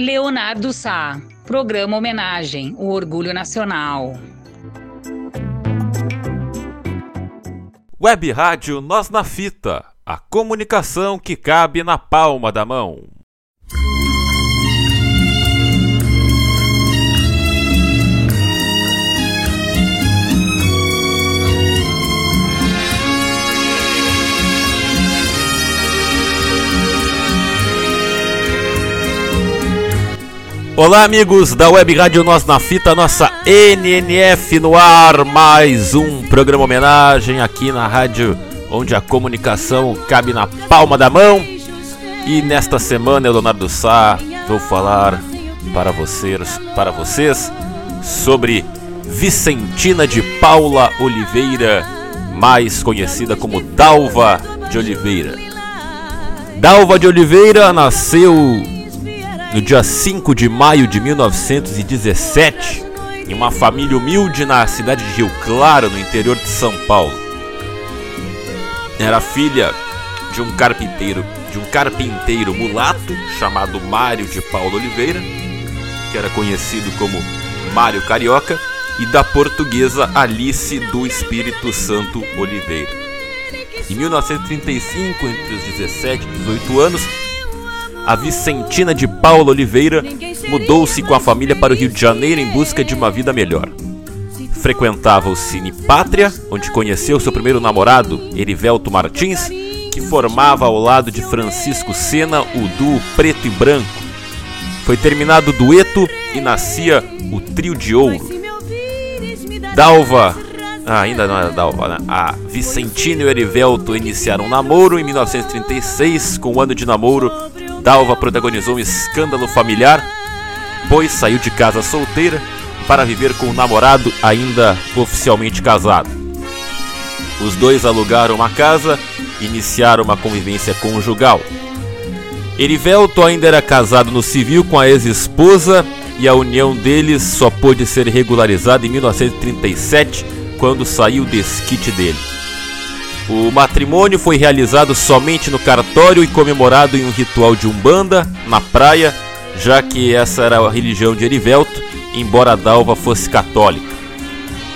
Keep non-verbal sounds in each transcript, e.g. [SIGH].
Leonardo Sá, programa homenagem, o orgulho nacional. Web Rádio Nós na Fita, a comunicação que cabe na palma da mão. Olá, amigos da Web Rádio Nós na Fita, nossa NNF no ar. Mais um programa homenagem aqui na rádio, onde a comunicação cabe na palma da mão. E nesta semana, eu, Leonardo Sá, vou falar para vocês, para vocês sobre Vicentina de Paula Oliveira, mais conhecida como Dalva de Oliveira. Dalva de Oliveira nasceu no dia 5 de maio de 1917, em uma família humilde na cidade de Rio Claro, no interior de São Paulo. Era filha de um carpinteiro, de um carpinteiro mulato chamado Mário de Paulo Oliveira, que era conhecido como Mário Carioca, e da portuguesa Alice do Espírito Santo Oliveira. Em 1935, entre os 17 e 18 anos, a Vicentina de Paula Oliveira mudou-se com a família para o Rio de Janeiro em busca de uma vida melhor. Frequentava o Cine Pátria, onde conheceu seu primeiro namorado, Erivelto Martins, que formava ao lado de Francisco Sena o duo Preto e Branco. Foi terminado o dueto e nascia o Trio de Ouro. Dalva, ah, ainda não era Dalva, né? A Vicentina e o Erivelto iniciaram um namoro em 1936, com um ano de namoro Dalva protagonizou um escândalo familiar, pois saiu de casa solteira para viver com o namorado ainda oficialmente casado. Os dois alugaram uma casa e iniciaram uma convivência conjugal. Erivelto ainda era casado no civil com a ex-esposa e a união deles só pôde ser regularizada em 1937, quando saiu o desquite dele. O matrimônio foi realizado somente no cartório e comemorado em um ritual de umbanda na praia, já que essa era a religião de Erivelto, embora Dalva fosse católica.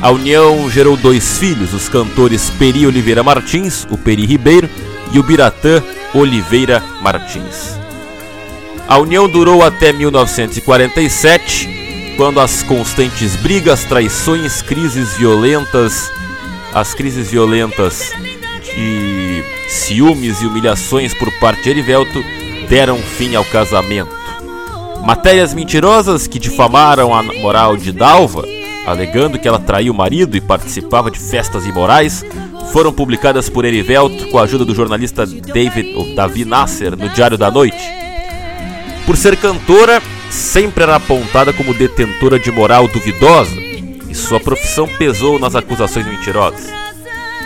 A união gerou dois filhos, os cantores Peri Oliveira Martins, o Peri Ribeiro, e o Biratã Oliveira Martins. A união durou até 1947, quando as constantes brigas, traições, crises violentas, as crises violentas e ciúmes e humilhações por parte de Erivelto deram fim ao casamento. Matérias mentirosas que difamaram a moral de Dalva, alegando que ela traiu o marido e participava de festas imorais, foram publicadas por Erivelto com a ajuda do jornalista David ou Davi Nasser no Diário da Noite. Por ser cantora, sempre era apontada como detentora de moral duvidosa, e sua profissão pesou nas acusações mentirosas.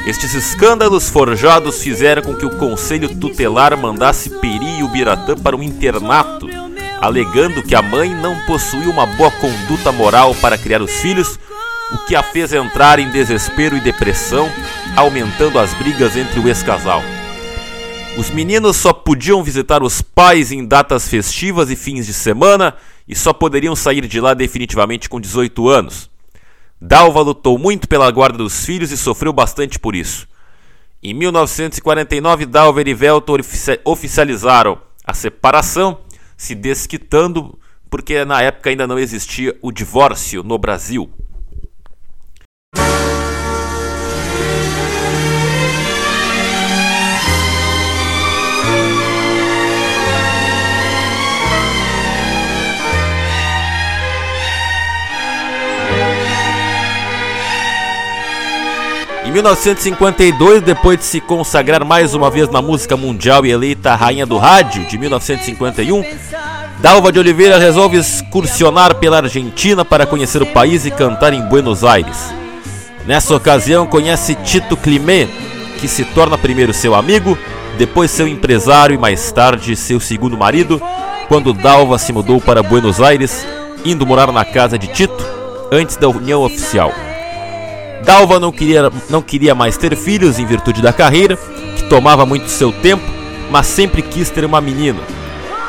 Estes escândalos forjados fizeram com que o Conselho Tutelar mandasse Peri e o Biratã para um internato, alegando que a mãe não possuía uma boa conduta moral para criar os filhos, o que a fez entrar em desespero e depressão, aumentando as brigas entre o ex-casal. Os meninos só podiam visitar os pais em datas festivas e fins de semana e só poderiam sair de lá definitivamente com 18 anos. Dalva lutou muito pela guarda dos filhos e sofreu bastante por isso. Em 1949, Dalva e Erivelto oficializaram a separação, se desquitando porque na época ainda não existia o divórcio no Brasil. Em 1952, depois de se consagrar mais uma vez na música mundial e eleita Rainha do Rádio de 1951, Dalva de Oliveira resolve excursionar pela Argentina para conhecer o país e cantar em Buenos Aires. Nessa ocasião, conhece Tito Climé, que se torna primeiro seu amigo, depois seu empresário e mais tarde seu segundo marido, quando Dalva se mudou para Buenos Aires, indo morar na casa de Tito antes da união oficial. Dalva não queria, não queria mais ter filhos em virtude da carreira, que tomava muito seu tempo, mas sempre quis ter uma menina.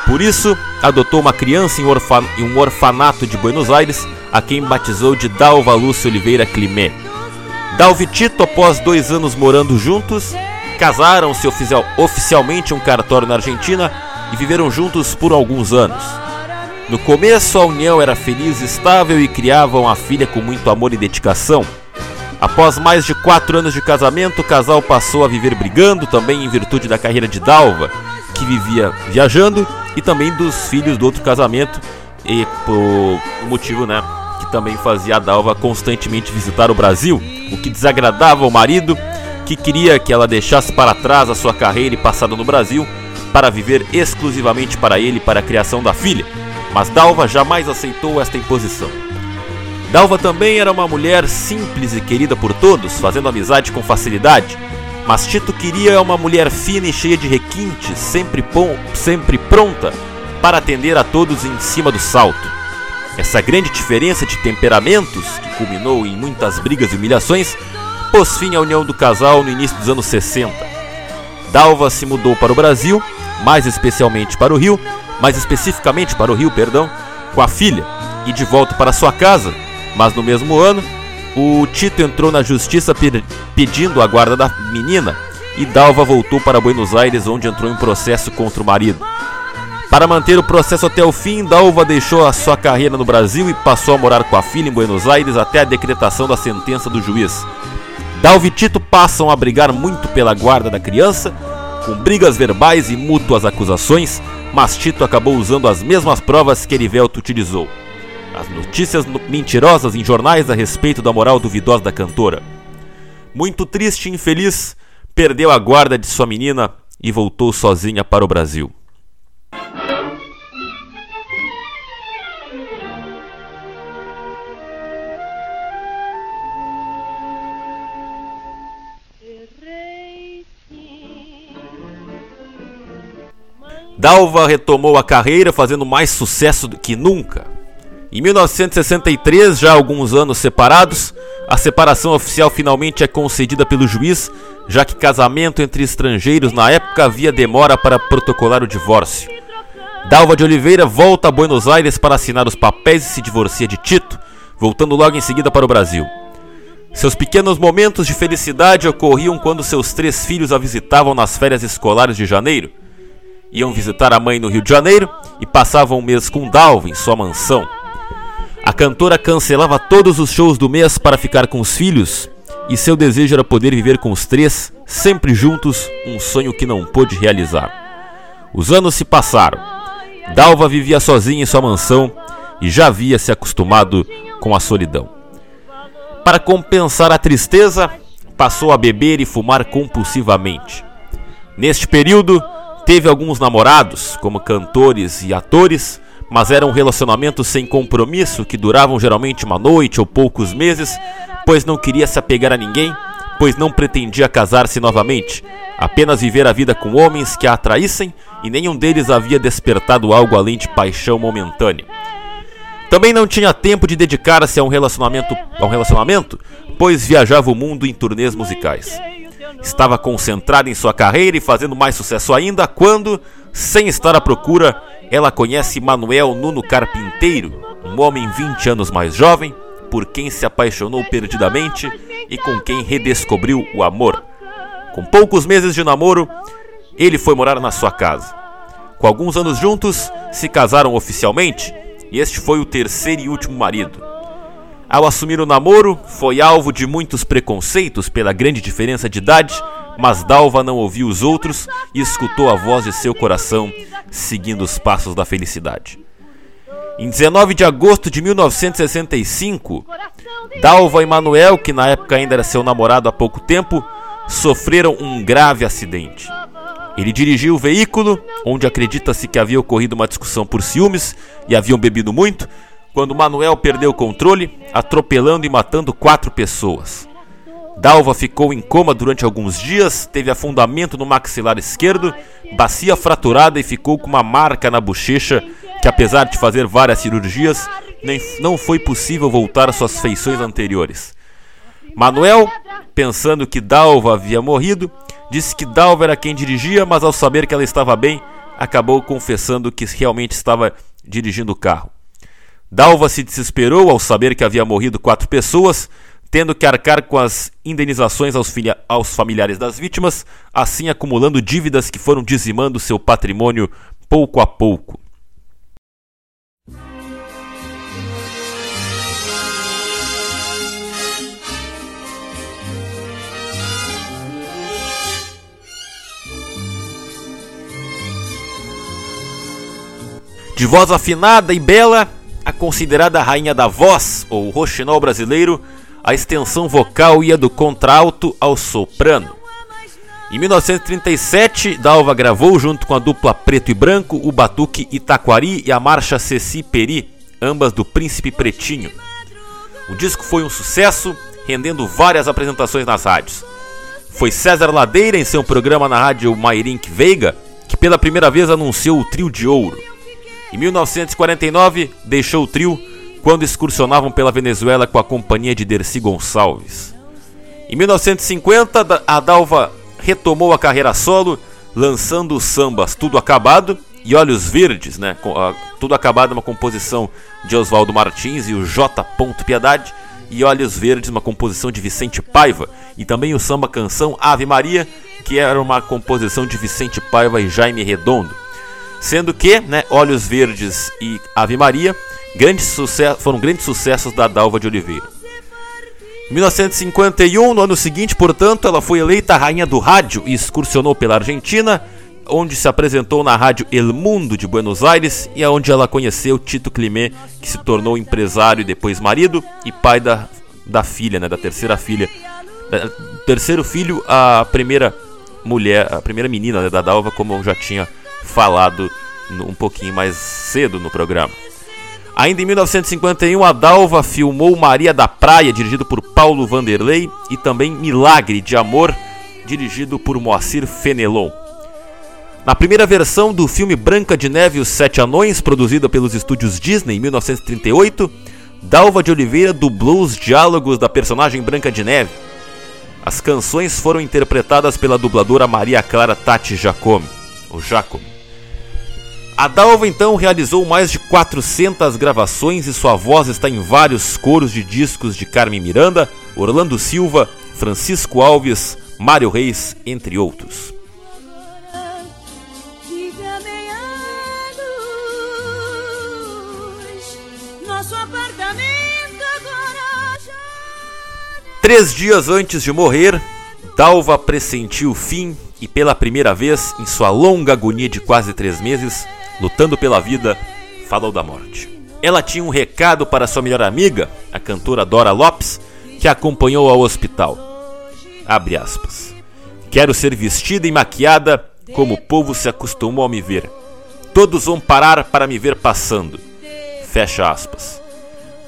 Por isso, adotou uma criança em, em um orfanato de Buenos Aires, a quem batizou de Dalva Lúcia Oliveira Climé. Dalva e Tito, após dois anos morando juntos, casaram-se oficial, oficialmente em um cartório na Argentina e viveram juntos por alguns anos. No começo, a união era feliz e estável e criavam a filha com muito amor e dedicação. Após mais de quatro anos de casamento, o casal passou a viver brigando, também em virtude da carreira de Dalva, que vivia viajando, e também dos filhos do outro casamento, e por motivo, né, que também fazia a Dalva constantemente visitar o Brasil, o que desagradava o marido, que queria que ela deixasse para trás a sua carreira e passada no Brasil para viver exclusivamente para ele para a criação da filha. Mas Dalva jamais aceitou esta imposição. Dalva também era uma mulher simples e querida por todos, fazendo amizade com facilidade. Mas Tito queria uma mulher fina e cheia de requintes, sempre, sempre pronta para atender a todos em cima do salto. Essa grande diferença de temperamentos, que culminou em muitas brigas e humilhações, pôs fim à união do casal no início dos anos 60. Dalva se mudou para o Brasil, mais especialmente para o Rio, mais especificamente para o Rio, perdão, com a filha e de volta para sua casa, mas no mesmo ano, o Tito entrou na justiça pedindo a guarda da menina e Dalva voltou para Buenos Aires, onde entrou em processo contra o marido. Para manter o processo até o fim, Dalva deixou a sua carreira no Brasil e passou a morar com a filha em Buenos Aires até a decretação da sentença do juiz. Dalva e Tito passam a brigar muito pela guarda da criança, com brigas verbais e mútuas acusações, mas Tito acabou usando as mesmas provas que Erivelto utilizou. As notícias mentirosas em jornais a respeito da moral duvidosa da cantora. Muito triste e infeliz, perdeu a guarda de sua menina e voltou sozinha para o Brasil. Dalva retomou a carreira fazendo mais sucesso do que nunca. Em 1963, já alguns anos separados, a separação oficial finalmente é concedida pelo juiz, já que casamento entre estrangeiros na época havia demora para protocolar o divórcio. Dalva de Oliveira volta a Buenos Aires para assinar os papéis e se divorcia de Tito, voltando logo em seguida para o Brasil. Seus pequenos momentos de felicidade ocorriam quando seus três filhos a visitavam nas férias escolares de janeiro iam visitar a mãe no Rio de Janeiro e passavam um mês com Dalva em sua mansão. A cantora cancelava todos os shows do mês para ficar com os filhos e seu desejo era poder viver com os três, sempre juntos, um sonho que não pôde realizar. Os anos se passaram. Dalva vivia sozinha em sua mansão e já havia se acostumado com a solidão. Para compensar a tristeza, passou a beber e fumar compulsivamente. Neste período, Teve alguns namorados, como cantores e atores, mas eram relacionamentos sem compromisso que duravam geralmente uma noite ou poucos meses, pois não queria se apegar a ninguém, pois não pretendia casar-se novamente, apenas viver a vida com homens que a atraíssem e nenhum deles havia despertado algo além de paixão momentânea. Também não tinha tempo de dedicar-se a um relacionamento, a um relacionamento, pois viajava o mundo em turnês musicais. Estava concentrada em sua carreira e fazendo mais sucesso ainda quando, sem estar à procura, ela conhece Manuel Nuno Carpinteiro, um homem 20 anos mais jovem, por quem se apaixonou perdidamente e com quem redescobriu o amor. Com poucos meses de namoro, ele foi morar na sua casa. Com alguns anos juntos, se casaram oficialmente e este foi o terceiro e último marido. Ao assumir o namoro, foi alvo de muitos preconceitos pela grande diferença de idade, mas Dalva não ouviu os outros e escutou a voz de seu coração, seguindo os passos da felicidade. Em 19 de agosto de 1965, Dalva e Manuel, que na época ainda era seu namorado há pouco tempo, sofreram um grave acidente. Ele dirigiu o veículo, onde acredita-se que havia ocorrido uma discussão por ciúmes e haviam bebido muito, quando Manuel perdeu o controle, atropelando e matando quatro pessoas. Dalva ficou em coma durante alguns dias, teve afundamento no maxilar esquerdo, bacia fraturada e ficou com uma marca na bochecha que, apesar de fazer várias cirurgias, nem, não foi possível voltar às suas feições anteriores. Manuel, pensando que Dalva havia morrido, disse que Dalva era quem dirigia, mas ao saber que ela estava bem, acabou confessando que realmente estava dirigindo o carro. Dalva se desesperou ao saber que havia morrido quatro pessoas, tendo que arcar com as indenizações aos, aos, familiares das vítimas, assim acumulando dívidas que foram dizimando seu patrimônio pouco a pouco. De voz afinada e bela, a considerada rainha da voz, ou roxinol brasileiro, a extensão vocal ia do contralto ao soprano. Em 1937, Dalva gravou junto com a dupla Preto e Branco o Batuque Itaquari e a marcha Ceci Peri, ambas do Príncipe Pretinho. O disco foi um sucesso, rendendo várias apresentações nas rádios. Foi César Ladeira em seu programa na rádio Mairink Veiga que pela primeira vez anunciou o trio de ouro. Em 1949, deixou o trio quando excursionavam pela Venezuela com a companhia de Dercy Gonçalves. Em 1950, a Dalva retomou a carreira solo, lançando os sambas Tudo Acabado e Olhos Verdes, né? Tudo Acabado, uma composição de Oswaldo Martins e o J. Piedade, e Olhos Verdes, uma composição de Vicente Paiva, e também o samba canção Ave Maria, que era uma composição de Vicente Paiva e Jaime Redondo. Sendo que, né, Olhos Verdes e Ave Maria grandes foram grandes sucessos da Dalva de Oliveira. Em 1951, no ano seguinte, portanto, ela foi eleita rainha do rádio e excursionou pela Argentina, onde se apresentou na rádio El Mundo de Buenos Aires e aonde ela conheceu Tito Climé, que se tornou empresário e depois marido e pai da, da filha, né, da terceira filha. terceiro filho, a primeira mulher, a primeira menina né, da Dalva, como eu já tinha falado um pouquinho mais cedo no programa. Ainda em 1951, a Dalva filmou Maria da Praia, dirigido por Paulo Vanderlei, e também Milagre de Amor, dirigido por Moacir Fenelon. Na primeira versão do filme Branca de Neve e os Sete Anões, produzida pelos estúdios Disney em 1938, Dalva de Oliveira dublou os diálogos da personagem Branca de Neve. As canções foram interpretadas pela dubladora Maria Clara Tati Jacome, ou Jacome. A Dalva então realizou mais de 400 gravações e sua voz está em vários coros de discos de Carmen Miranda, Orlando Silva, Francisco Alves, Mário Reis, entre outros. Três dias antes de morrer, Dalva pressentiu o fim e, pela primeira vez em sua longa agonia de quase três meses, lutando pela vida, falou da morte. Ela tinha um recado para sua melhor amiga, a cantora Dora Lopes, que a acompanhou ao hospital. Abre aspas. Quero ser vestida e maquiada como o povo se acostumou a me ver. Todos vão parar para me ver passando. Fecha aspas.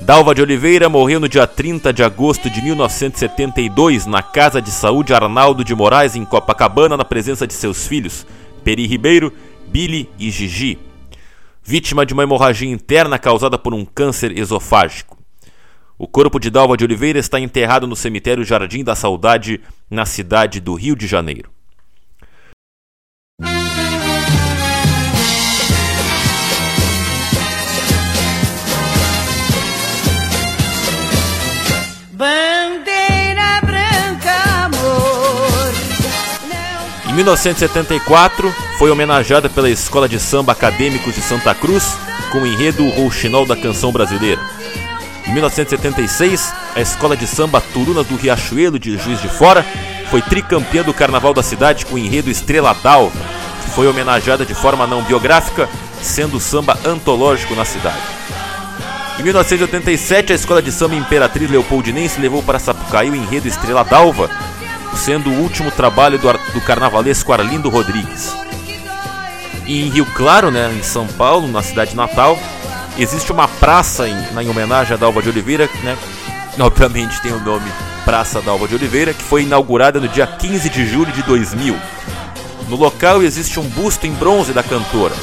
Dalva de Oliveira morreu no dia 30 de agosto de 1972 na Casa de Saúde Arnaldo de Moraes, em Copacabana, na presença de seus filhos, Peri Ribeiro Billy e Gigi, vítima de uma hemorragia interna causada por um câncer esofágico. O corpo de Dalva de Oliveira está enterrado no cemitério Jardim da Saudade, na cidade do Rio de Janeiro. 1974, foi homenageada pela Escola de Samba Acadêmicos de Santa Cruz com o enredo Rouxinol da Canção Brasileira. Em 1976, a Escola de Samba Turunas do Riachuelo de Juiz de Fora foi tricampeã do Carnaval da cidade com o enredo Estrela d'Alva, que foi homenageada de forma não biográfica, sendo samba antológico na cidade. Em 1987, a Escola de Samba Imperatriz Leopoldinense levou para Sapucaí o enredo Estrela d'Alva, sendo o último trabalho do, do carnavalesco Arlindo Rodrigues. E em Rio Claro, né, em São Paulo, na cidade natal, existe uma praça em, em homenagem a Dalva de Oliveira, né, [LAUGHS] obviamente tem o nome Praça Dalva de Oliveira, que foi inaugurada no dia 15 de julho de 2000. No local existe um busto em bronze da cantora.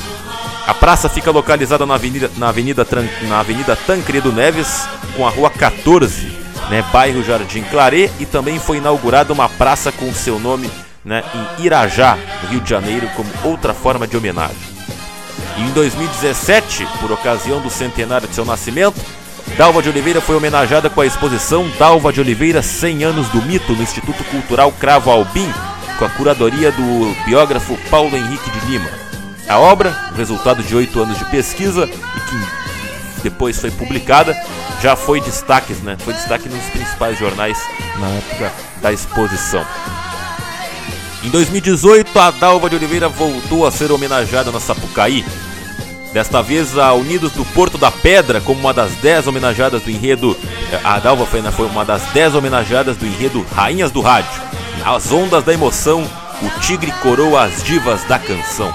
A praça fica localizada na Avenida, na Avenida, na Avenida Tancredo Neves, com a Rua 14, né, bairro Jardim Claret, e também foi inaugurada uma praça com seu nome né, em Irajá, no Rio de Janeiro, como outra forma de homenagem. E em 2017, por ocasião do centenário de seu nascimento, Dalva de Oliveira foi homenageada com a exposição Dalva de Oliveira 100 anos do mito no Instituto Cultural Cravo Albim, com a curadoria do biógrafo Paulo Henrique de Lima. A obra, resultado de oito anos de pesquisa e que depois foi publicada, já foi destaque, né? Foi destaque nos principais jornais na época da exposição. Em 2018, a Dalva de Oliveira voltou a ser homenageada na Sapucaí. Desta vez, a Unidos do Porto da Pedra, como uma das 10 homenageadas do enredo. A Dalva foi, né, foi uma das 10 homenageadas do enredo Rainhas do Rádio. Nas ondas da emoção, o tigre coroa as divas da canção.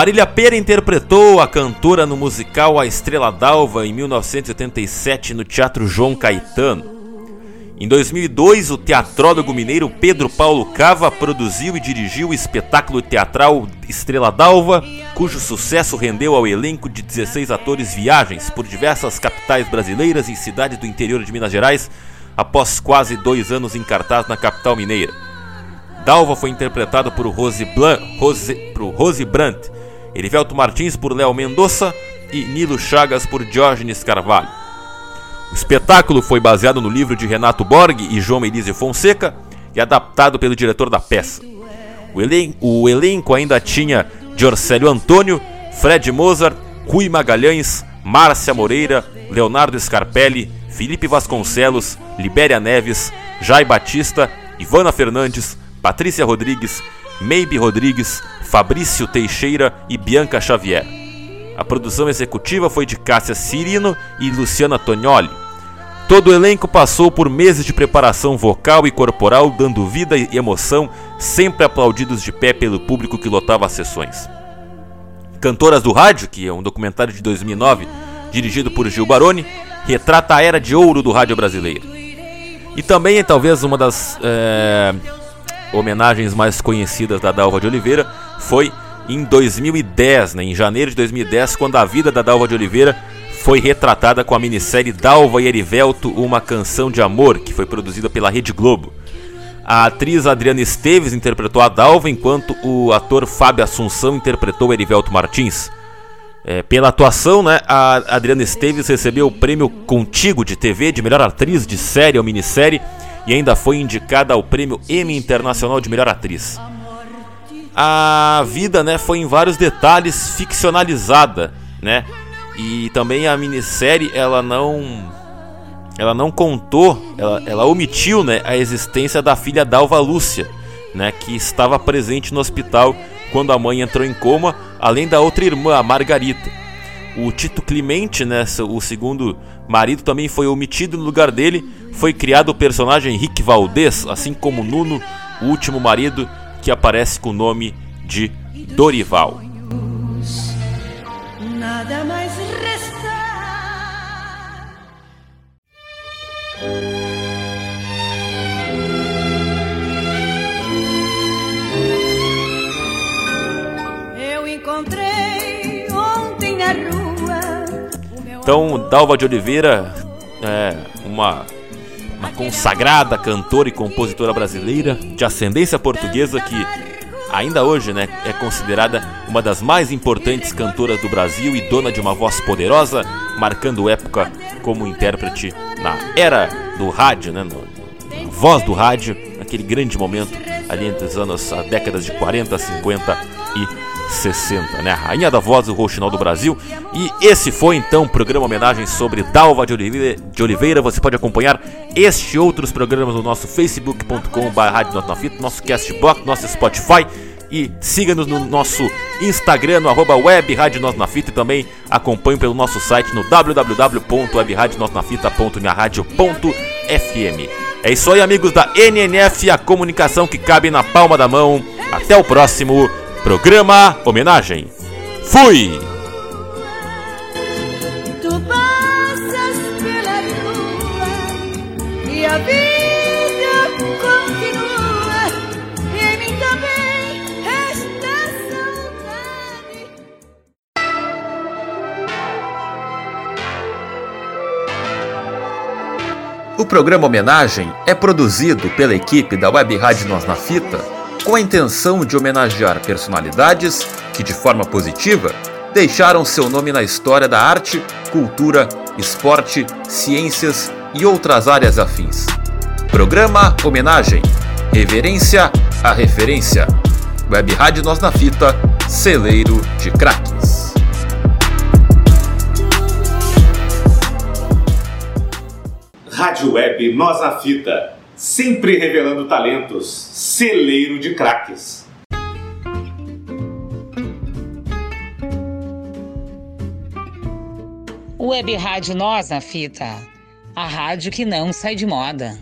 Marília Pera interpretou a cantora no musical A Estrela d'Alva em 1987 no Teatro João Caetano. Em 2002, o teatrólogo mineiro Pedro Paulo Cava produziu e dirigiu o espetáculo teatral Estrela d'Alva, cujo sucesso rendeu ao elenco de 16 atores viagens por diversas capitais brasileiras e cidades do interior de Minas Gerais, após quase dois anos em cartaz na capital mineira. Dalva foi interpretado por Rose, Blanc, Rose, por Rose Brandt, Erivelto Martins por Léo Mendonça e Nilo Chagas por Diógenes Carvalho. O espetáculo foi baseado no livro de Renato Borg e João Elise Fonseca e adaptado pelo diretor da peça. O, elen o elenco ainda tinha Giorcélio Antônio, Fred Mozart, Rui Magalhães, Márcia Moreira, Leonardo Scarpelli, Felipe Vasconcelos, Libéria Neves, Jai Batista, Ivana Fernandes, Patrícia Rodrigues, Maybe Rodrigues, Fabrício Teixeira e Bianca Xavier. A produção executiva foi de Cássia Cirino e Luciana Tognoli. Todo o elenco passou por meses de preparação vocal e corporal, dando vida e emoção, sempre aplaudidos de pé pelo público que lotava as sessões. Cantoras do Rádio, que é um documentário de 2009 dirigido por Gil Baroni, retrata a era de ouro do rádio brasileiro. E também é talvez uma das é, homenagens mais conhecidas da Dalva de Oliveira foi em 2010, né, em janeiro de 2010, quando a vida da Dalva de Oliveira foi retratada com a minissérie Dalva e Erivelto, uma canção de amor, que foi produzida pela Rede Globo. A atriz Adriana Esteves interpretou a Dalva, enquanto o ator Fábio Assunção interpretou Erivelto Martins. É, pela atuação, né, a Adriana Esteves recebeu o prêmio Contigo de TV de melhor atriz de série ou minissérie e ainda foi indicada ao prêmio Emmy Internacional de Melhor Atriz. A vida, né, foi em vários detalhes ficcionalizada, né? E também a minissérie, ela não ela não contou, ela, ela omitiu, né, a existência da filha Dalva Lúcia, né, que estava presente no hospital quando a mãe entrou em coma, além da outra irmã, a Margarita. O Tito Clemente, né, o segundo marido, também foi omitido no lugar dele. Foi criado o personagem Henrique Valdez, assim como Nuno, o último marido, que aparece com o nome de Dorival. Então, Dalva de Oliveira é uma uma consagrada cantora e compositora brasileira de ascendência portuguesa que ainda hoje né, é considerada uma das mais importantes cantoras do Brasil e dona de uma voz poderosa, marcando época como intérprete na era do rádio, né, no, na voz do rádio, naquele grande momento ali entre os anos, as décadas de 40, 50 e 60, né? Rainha da voz do Rouxinol do Brasil. E esse foi então o programa homenagem sobre Dalva de Oliveira, de Oliveira. Você pode acompanhar este e outros programas no nosso facebook.com.br, nosso Castbox, nosso Spotify. E siga-nos no nosso Instagram, no arroba web Rádio Nós na Fita. E também acompanhe pelo nosso site no www.webradionosnafita.minharadio.fm. É isso aí, amigos da NNF, a comunicação que cabe na palma da mão. Até o próximo Programa Homenagem. Fui! Tu passas pela tua e a vida continua. E em mim também resta saudade. O programa Homenagem é produzido pela equipe da Web Rádio Nós na Fita com a intenção de homenagear personalidades que, de forma positiva, deixaram seu nome na história da arte, cultura, esporte, ciências e outras áreas afins. Programa Homenagem. Reverência à referência. Web Rádio Nós na Fita, celeiro de craques. Rádio Web Nós na Fita, sempre revelando talentos, celeiro de craques. Web Rádio Nós na Fita, a rádio que não sai de moda.